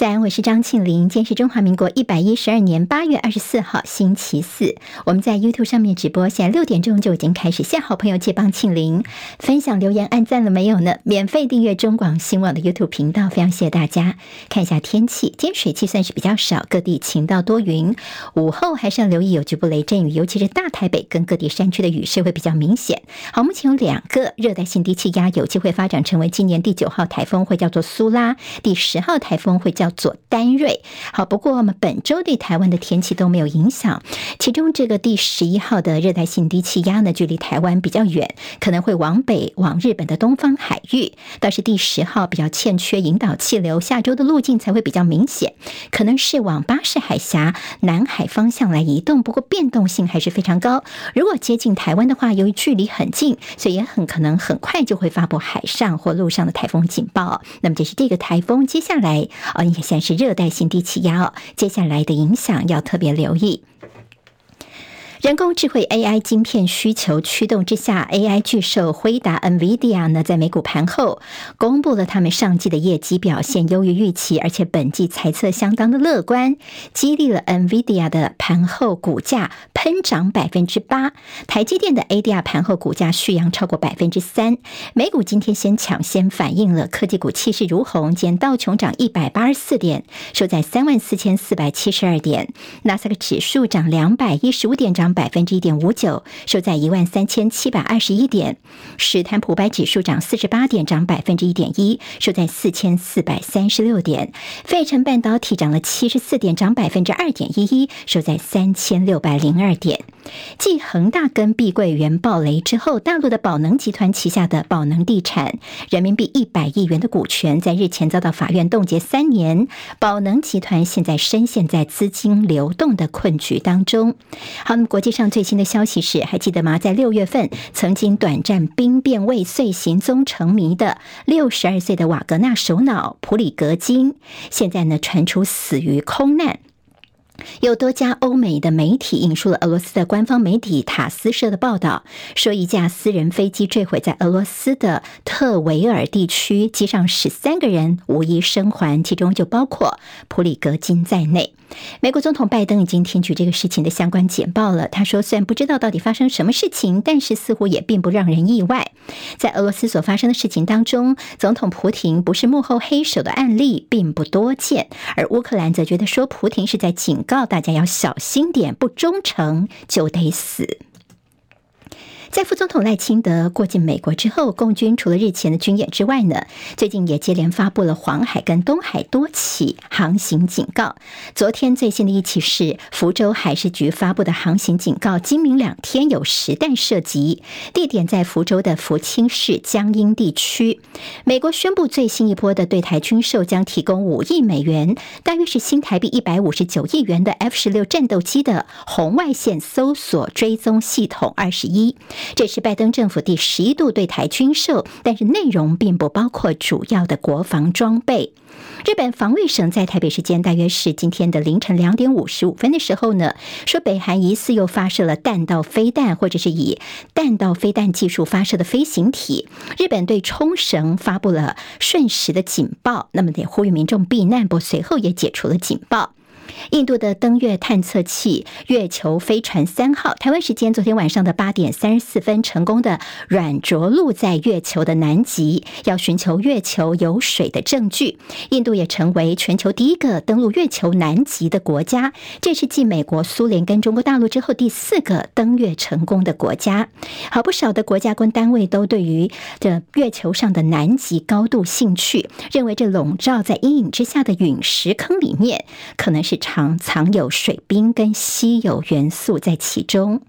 在，我是张庆玲。今天是中华民国一百一十二年八月二十四号，星期四。我们在 YouTube 上面直播，现在六点钟就已经开始。谢好朋友借帮庆玲分享留言、按赞了没有呢？免费订阅中广新网的 YouTube 频道，非常谢谢大家。看一下天气，今天水气算是比较少，各地晴到多云。午后还是要留意有局部雷阵雨，尤其是大台北跟各地山区的雨势会比较明显。好，目前有两个热带性低气压有机会发展成为今年第九号台风，会叫做苏拉；第十号台风会叫。做丹瑞好，不过我们本周对台湾的天气都没有影响。其中这个第十一号的热带性低气压呢，距离台湾比较远，可能会往北往日本的东方海域。倒是第十号比较欠缺引导气流，下周的路径才会比较明显，可能是往巴士海峡南海方向来移动。不过变动性还是非常高。如果接近台湾的话，由于距离很近，所以也很可能很快就会发布海上或陆上的台风警报。那么这是这个台风接下来啊。现在是热带性低气压哦，接下来的影响要特别留意。人工智慧 AI 晶片需求驱动之下，AI 巨兽辉达 NVIDIA 呢，在美股盘后公布了他们上季的业绩表现优于预期，而且本季财测相当的乐观，激励了 NVIDIA 的盘后股价喷涨百分之八。台积电的 ADR 盘后股价续扬超过百分之三。美股今天先抢先反映了科技股气势如虹，见道琼涨一百八十四点，收在三万四千四百七十二点；纳斯达克指数涨两百一十五点，涨。百分之一点五九，收在一万三千七百二十一点。史坦普百指数涨四十八点，涨百分之一点一，收在四千四百三十六点。费城半导体涨了七十四点，涨百分之二点一一，收在三千六百零二点。继恒大跟碧桂园暴雷之后，大陆的宝能集团旗下的宝能地产人民币一百亿元的股权，在日前遭到法院冻结三年。宝能集团现在深陷在资金流动的困局当中。好，那么国际上最新的消息是，还记得吗？在六月份曾经短暂兵变未遂、行踪成谜的六十二岁的瓦格纳首脑普里格金，现在呢传出死于空难。有多家欧美的媒体引述了俄罗斯的官方媒体塔斯社的报道，说一架私人飞机坠毁在俄罗斯的特维尔地区，机上十三个人无一生还，其中就包括普里格金在内。美国总统拜登已经听取这个事情的相关简报了。他说：“虽然不知道到底发生什么事情，但是似乎也并不让人意外。在俄罗斯所发生的事情当中，总统普亭不是幕后黑手的案例并不多见，而乌克兰则觉得说，普亭是在警告大家要小心点，不忠诚就得死。”在副总统赖清德过境美国之后，共军除了日前的军演之外呢，最近也接连发布了黄海跟东海多起航行警告。昨天最新的一起是福州海事局发布的航行警告，今明两天有实弹射击，地点在福州的福清市江阴地区。美国宣布最新一波的对台军售将提供五亿美元，大约是新台币一百五十九亿元的 F 十六战斗机的红外线搜索追踪系统二十一。这是拜登政府第十一度对台军售，但是内容并不包括主要的国防装备。日本防卫省在台北时间大约是今天的凌晨两点五十五分的时候呢，说北韩疑似又发射了弹道飞弹，或者是以弹道飞弹技术发射的飞行体。日本对冲绳发布了瞬时的警报，那么得呼吁民众避难，不随后也解除了警报。印度的登月探测器月球飞船三号，台湾时间昨天晚上的八点三十四分，成功的软着陆在月球的南极，要寻求月球有水的证据。印度也成为全球第一个登陆月球南极的国家，这是继美国、苏联跟中国大陆之后第四个登月成功的国家。好，不少的国家跟单位都对于这月球上的南极高度兴趣，认为这笼罩在阴影之下的陨石坑里面，可能是。常藏有水冰跟稀有元素在其中。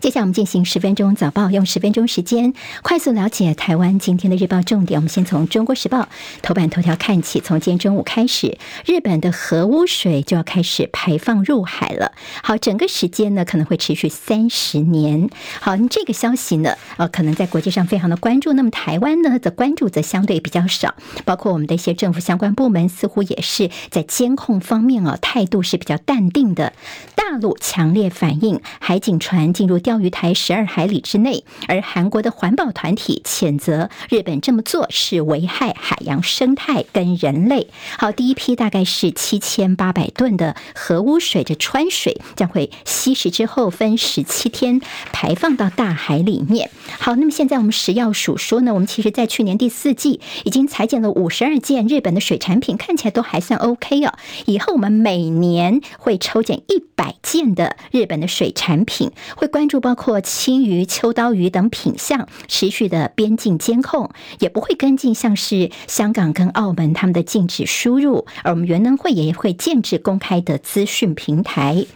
接下来我们进行十分钟早报，用十分钟时间快速了解台湾今天的日报重点。我们先从《中国时报》头版头条看起，从今天中午开始，日本的核污水就要开始排放入海了。好，整个时间呢可能会持续三十年。好，这个消息呢，呃，可能在国际上非常的关注。那么台湾呢的关注则相对比较少，包括我们的一些政府相关部门似乎也是在监控方面啊态度是比较淡定的。大陆强烈反应海警船。进入钓鱼台十二海里之内，而韩国的环保团体谴责日本这么做是危害海洋生态跟人类。好，第一批大概是七千八百吨的核污水的川水将会稀释之后分十七天排放到大海里面。好，那么现在我们食药署说呢，我们其实在去年第四季已经采检了五十二件日本的水产品，看起来都还算 OK 哦。以后我们每年会抽检一百件的日本的水产品，会关注包括青鱼、秋刀鱼等品相，持续的边境监控，也不会跟进像是香港跟澳门他们的禁止输入，而我们原能会也会建制公开的资讯平台。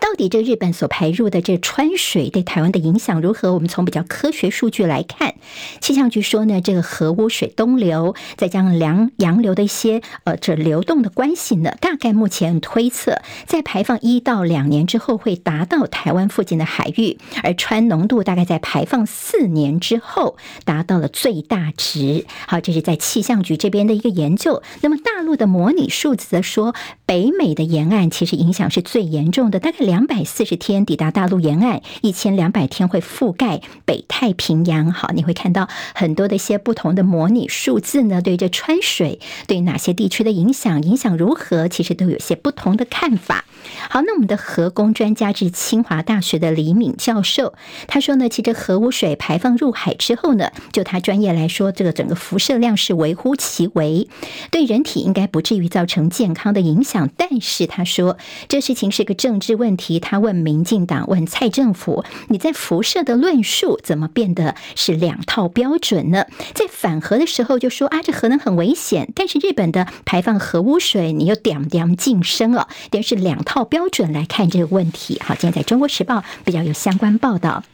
到底这日本所排入的这川水对台湾的影响如何？我们从比较科学数据来看，气象局说呢，这个核污水东流再加上洋洋流的一些呃这流动的关系呢，大概目前推测在排放一到两年之后会达到台湾附近的海域，而川浓度大概在排放四年之后达到了最大值。好，这是在气象局这边的一个研究。那么大陆的模拟数字则说，北美的沿岸其实影响是最严重的，大概。两百四十天抵达大陆沿岸，一千两百天会覆盖北太平洋。好，你会看到很多的一些不同的模拟数字呢，对这川水对哪些地区的影响，影响如何，其实都有些不同的看法。好，那我们的核工专家是清华大学的李敏教授，他说呢，其实核污水排放入海之后呢，就他专业来说，这个整个辐射量是微乎其微，对人体应该不至于造成健康的影响。但是他说，这事情是个政治问题。题他问民进党问蔡政府，你在辐射的论述怎么变得是两套标准呢？在反核的时候就说啊，这核能很危险，但是日本的排放核污水你又点点晋升了，等于是两套标准来看这个问题。好，今天在中国时报比较有相关报道。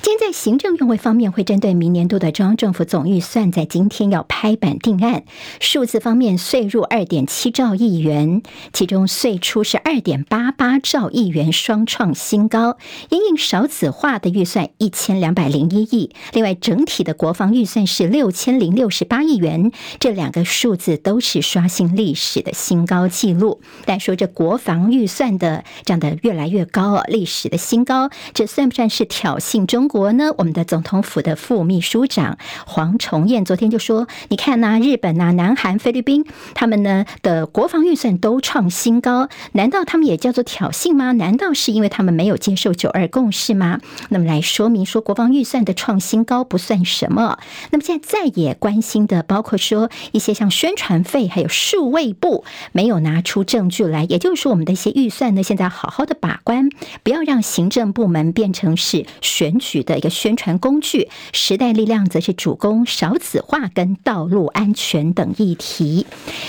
今天在行政院会方面，会针对明年度的中央政府总预算，在今天要拍板定案。数字方面，税入二点七兆亿元，其中税出是二点八八兆亿元，双创新高。因应少子化的预算一千两百零一亿，另外整体的国防预算是六千零六十八亿元，这两个数字都是刷新历史的新高纪录。但说这国防预算的涨得越来越高啊，历史的新高，这算不算是挑衅中国呢，我们的总统府的副秘书长黄崇彦昨天就说：“你看呐，日本呐、南韩、菲律宾，他们呢的国防预算都创新高，难道他们也叫做挑衅吗？难道是因为他们没有接受九二共识吗？那么来说明说，国防预算的创新高不算什么。那么现在再也关心的，包括说一些像宣传费，还有数位部没有拿出证据来，也就是说，我们的一些预算呢，现在好好的把关，不要让行政部门变成是选举。”的一个宣传工具，时代力量则是主攻少子化跟道路安全等议题。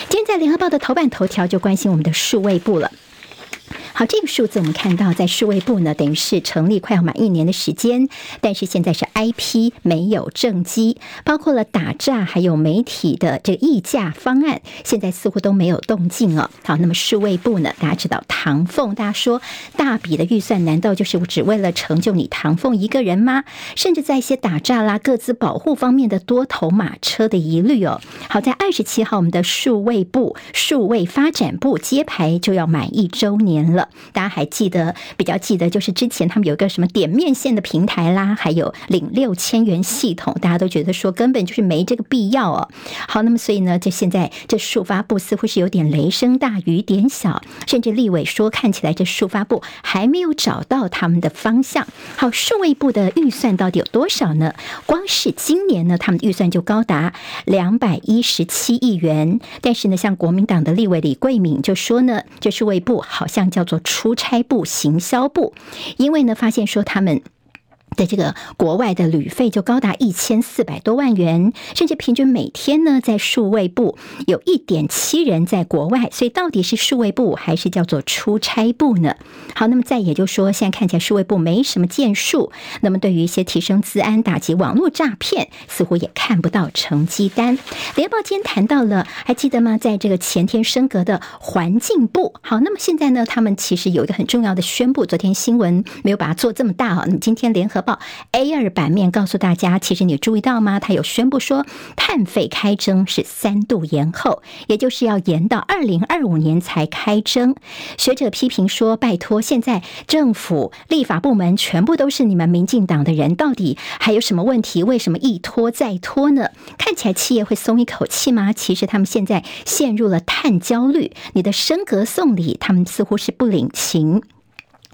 今天在联合报的头版头条就关心我们的数位部了。好，这个数字我们看到，在数位部呢，等于是成立快要满一年的时间，但是现在是 IP 没有正机，包括了打诈，还有媒体的这个议价方案，现在似乎都没有动静哦。好，那么数位部呢，大家知道唐凤，大家说大笔的预算，难道就是只为了成就你唐凤一个人吗？甚至在一些打诈啦、各自保护方面的多头马车的疑虑哦。好，在二十七号，我们的数位部数位发展部揭牌就要满一周年年了。大家还记得比较记得，就是之前他们有一个什么点面线的平台啦，还有领六千元系统，大家都觉得说根本就是没这个必要哦。好，那么所以呢，这现在这数发部似乎是有点雷声大雨点小，甚至立委说看起来这数发部还没有找到他们的方向。好，数位部的预算到底有多少呢？光是今年呢，他们的预算就高达两百一十七亿元。但是呢，像国民党的立委李贵敏就说呢，这数位部好像叫做。出差部、行销部，因为呢，发现说他们。的这个国外的旅费就高达一千四百多万元，甚至平均每天呢，在数位部有一点七人在国外，所以到底是数位部还是叫做出差部呢？好，那么再也就说，现在看起来数位部没什么建树，那么对于一些提升治安、打击网络诈骗，似乎也看不到成绩单。联报今天谈到了，还记得吗？在这个前天升格的环境部，好，那么现在呢，他们其实有一个很重要的宣布，昨天新闻没有把它做这么大啊，那么今天联合。报 A 二版面告诉大家，其实你注意到吗？他有宣布说，碳费开征是三度延后，也就是要延到二零二五年才开征。学者批评说，拜托，现在政府立法部门全部都是你们民进党的人，到底还有什么问题？为什么一拖再拖呢？看起来企业会松一口气吗？其实他们现在陷入了碳焦虑，你的升格送礼，他们似乎是不领情。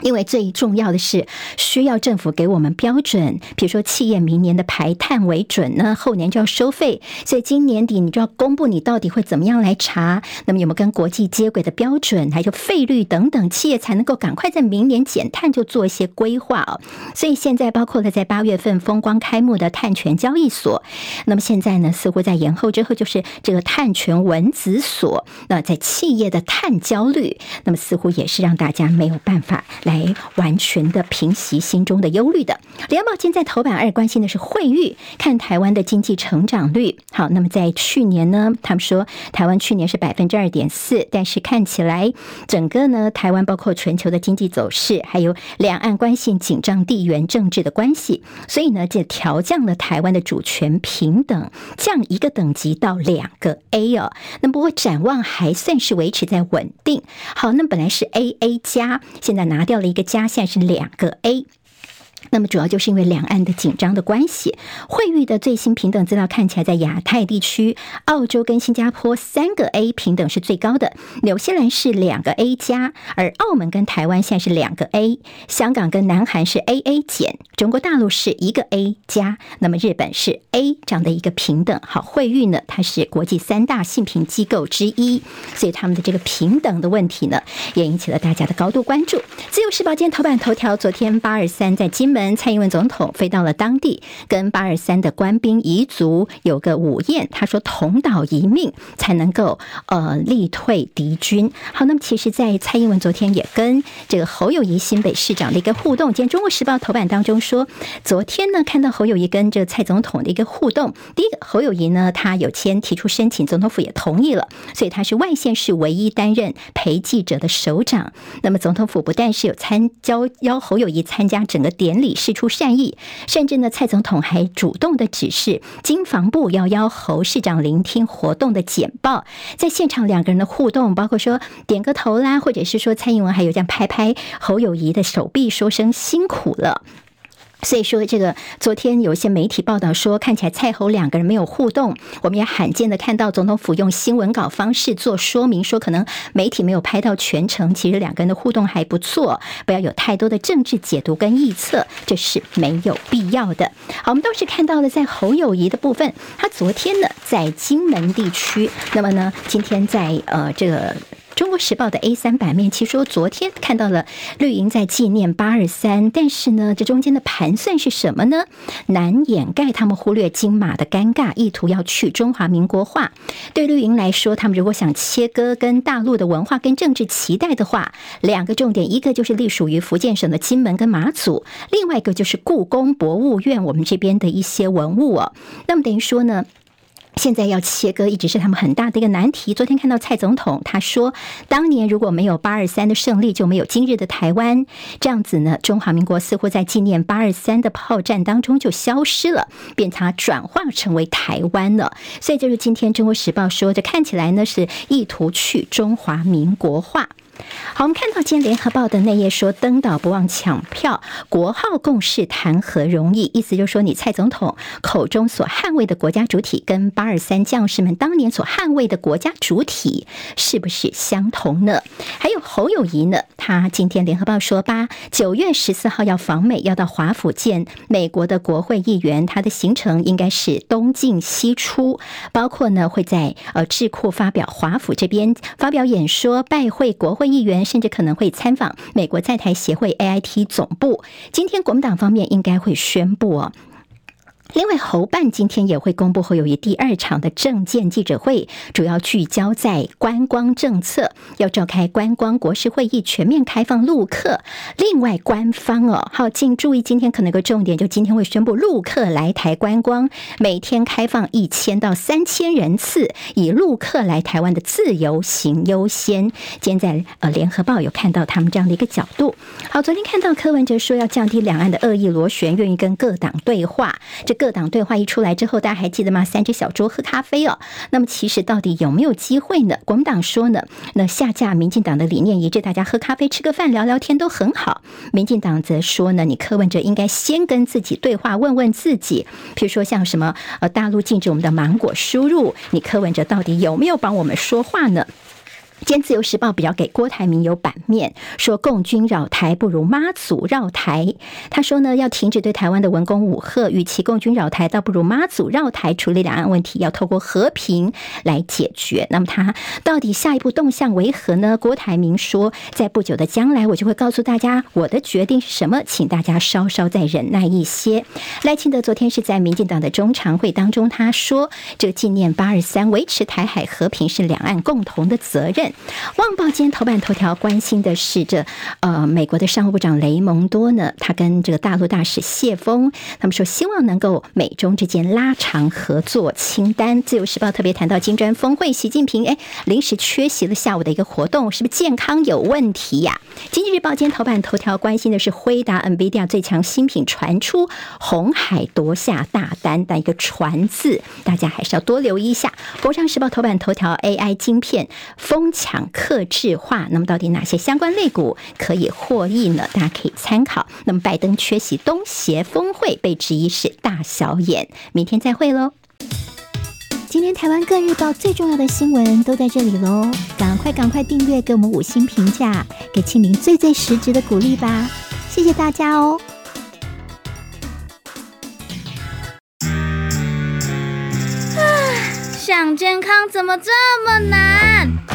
因为最重要的是需要政府给我们标准，比如说企业明年的排碳为准呢，后年就要收费，所以今年底你就要公布你到底会怎么样来查，那么有没有跟国际接轨的标准，还有费率等等，企业才能够赶快在明年减碳就做一些规划哦。所以现在包括了在八月份风光开幕的碳权交易所，那么现在呢似乎在延后之后就是这个碳权文子所，那在企业的碳焦虑，那么似乎也是让大家没有办法。来完全的平息心中的忧虑的。联合报今在头版二关心的是惠誉，看台湾的经济成长率。好，那么在去年呢，他们说台湾去年是百分之二点四，但是看起来整个呢，台湾包括全球的经济走势，还有两岸关系紧张、地缘政治的关系，所以呢，这调降了台湾的主权平等，降一个等级到两个 A 哦。那不过展望还算是维持在稳定。好，那本来是 AA 加，现在拿掉。到了一个加，线是两个 A。那么主要就是因为两岸的紧张的关系，惠誉的最新平等资料看起来，在亚太地区，澳洲跟新加坡三个 A 平等是最高的，纽西兰是两个 A 加，而澳门跟台湾现在是两个 A，香港跟南韩是 AA 减，中国大陆是一个 A 加，那么日本是 A 这样的一个平等。好，惠誉呢，它是国际三大信评机构之一，所以他们的这个平等的问题呢，也引起了大家的高度关注。自由时报今天头版头条，昨天八二三在金门，蔡英文总统飞到了当地，跟八二三的官兵遗族有个午宴。他说：“同岛一命才能够呃力退敌军。”好，那么其实，在蔡英文昨天也跟这个侯友谊新北市长的一个互动。今天《中国时报》头版当中说，昨天呢看到侯友谊跟这个蔡总统的一个互动。第一个，侯友谊呢他有签提出申请，总统府也同意了，所以他是外县市唯一担任陪记者的首长。那么总统府不但是有参邀邀侯友谊参加整个典礼，释出善意，甚至呢，蔡总统还主动的指示经防部要邀侯市长聆听活动的简报，在现场两个人的互动，包括说点个头啦，或者是说蔡英文还有这样拍拍侯友谊的手臂，说声辛苦了。所以说，这个昨天有一些媒体报道说，看起来蔡侯两个人没有互动。我们也罕见的看到总统府用新闻稿方式做说明，说可能媒体没有拍到全程，其实两个人的互动还不错。不要有太多的政治解读跟臆测，这是没有必要的。好，我们倒是看到了在侯友谊的部分，他昨天呢在金门地区，那么呢今天在呃这个。中国时报的 A 三版面，其实说昨天看到了绿营在纪念八二三，但是呢，这中间的盘算是什么呢？难掩盖他们忽略金马的尴尬，意图要去中华民国化。对绿营来说，他们如果想切割跟大陆的文化跟政治期待的话，两个重点，一个就是隶属于福建省的金门跟马祖，另外一个就是故宫博物院我们这边的一些文物哦。那么等于说呢？现在要切割，一直是他们很大的一个难题。昨天看到蔡总统他说，当年如果没有八二三的胜利，就没有今日的台湾。这样子呢，中华民国似乎在纪念八二三的炮战当中就消失了，变它转化成为台湾了。所以就是今天《中国时报》说，这看起来呢是意图去中华民国化。好，我们看到今天联合报的内页说，登岛不忘抢票，国号共事谈何容易？意思就是说，你蔡总统口中所捍卫的国家主体，跟八二三将士们当年所捍卫的国家主体是不是相同呢？还有侯友谊呢？他今天联合报说，八九月十四号要访美，要到华府见美国的国会议员，他的行程应该是东进西出，包括呢会在呃智库发表华府这边发表演说，拜会国会。议员甚至可能会参访美国在台协会 AIT 总部。今天国民党方面应该会宣布哦。另外，侯办今天也会公布侯友宜第二场的政见记者会，主要聚焦在观光政策，要召开观光国是会议，全面开放陆客。另外，官方哦，好，请注意，今天可能个重点，就今天会宣布陆客来台观光，每天开放一千到三千人次，以陆客来台湾的自由行优先。今天在呃联合报有看到他们这样的一个角度。好，昨天看到柯文哲说要降低两岸的恶意螺旋，愿意跟各党对话，这个。各党对话一出来之后，大家还记得吗？三只小猪喝咖啡哦。那么其实到底有没有机会呢？国民党说呢，那下架民进党的理念一致，大家喝咖啡、吃个饭、聊聊天都很好。民进党则说呢，你柯文哲应该先跟自己对话，问问自己，譬如说像什么呃，大陆禁止我们的芒果输入，你柯文哲到底有没有帮我们说话呢？今天自由时报比较给郭台铭有版面，说共军扰台不如妈祖绕台。他说呢，要停止对台湾的文攻武吓，与其共军扰台，倒不如妈祖绕台处理两岸问题，要透过和平来解决。那么他到底下一步动向为何呢？郭台铭说，在不久的将来，我就会告诉大家我的决定是什么，请大家稍稍再忍耐一些。赖清德昨天是在民进党的中常会当中，他说，这个纪念八二三，维持台海和平是两岸共同的责任。《旺报》今天头版头条关心的是这呃，美国的商务部长雷蒙多呢，他跟这个大陆大使谢锋，他们说希望能够美中之间拉长合作清单。《自由时报》特别谈到金砖峰会，习近平哎临时缺席了下午的一个活动，是不是健康有问题呀、《经济日报》今天头版头条关心的是辉达 NVIDIA 最强新品传出，红海夺下大单的一个传字，大家还是要多留意一下。《工商时报》头版头条 AI 晶片封。抢客制化，那么到底哪些相关类股可以获益呢？大家可以参考。那么拜登缺席东协峰会，被质疑是大小眼。明天再会喽。今天台湾各日报最重要的新闻都在这里喽，赶快赶快订阅，给我们五星评价，给庆玲最最实质的鼓励吧。谢谢大家哦。啊，想健康怎么这么难？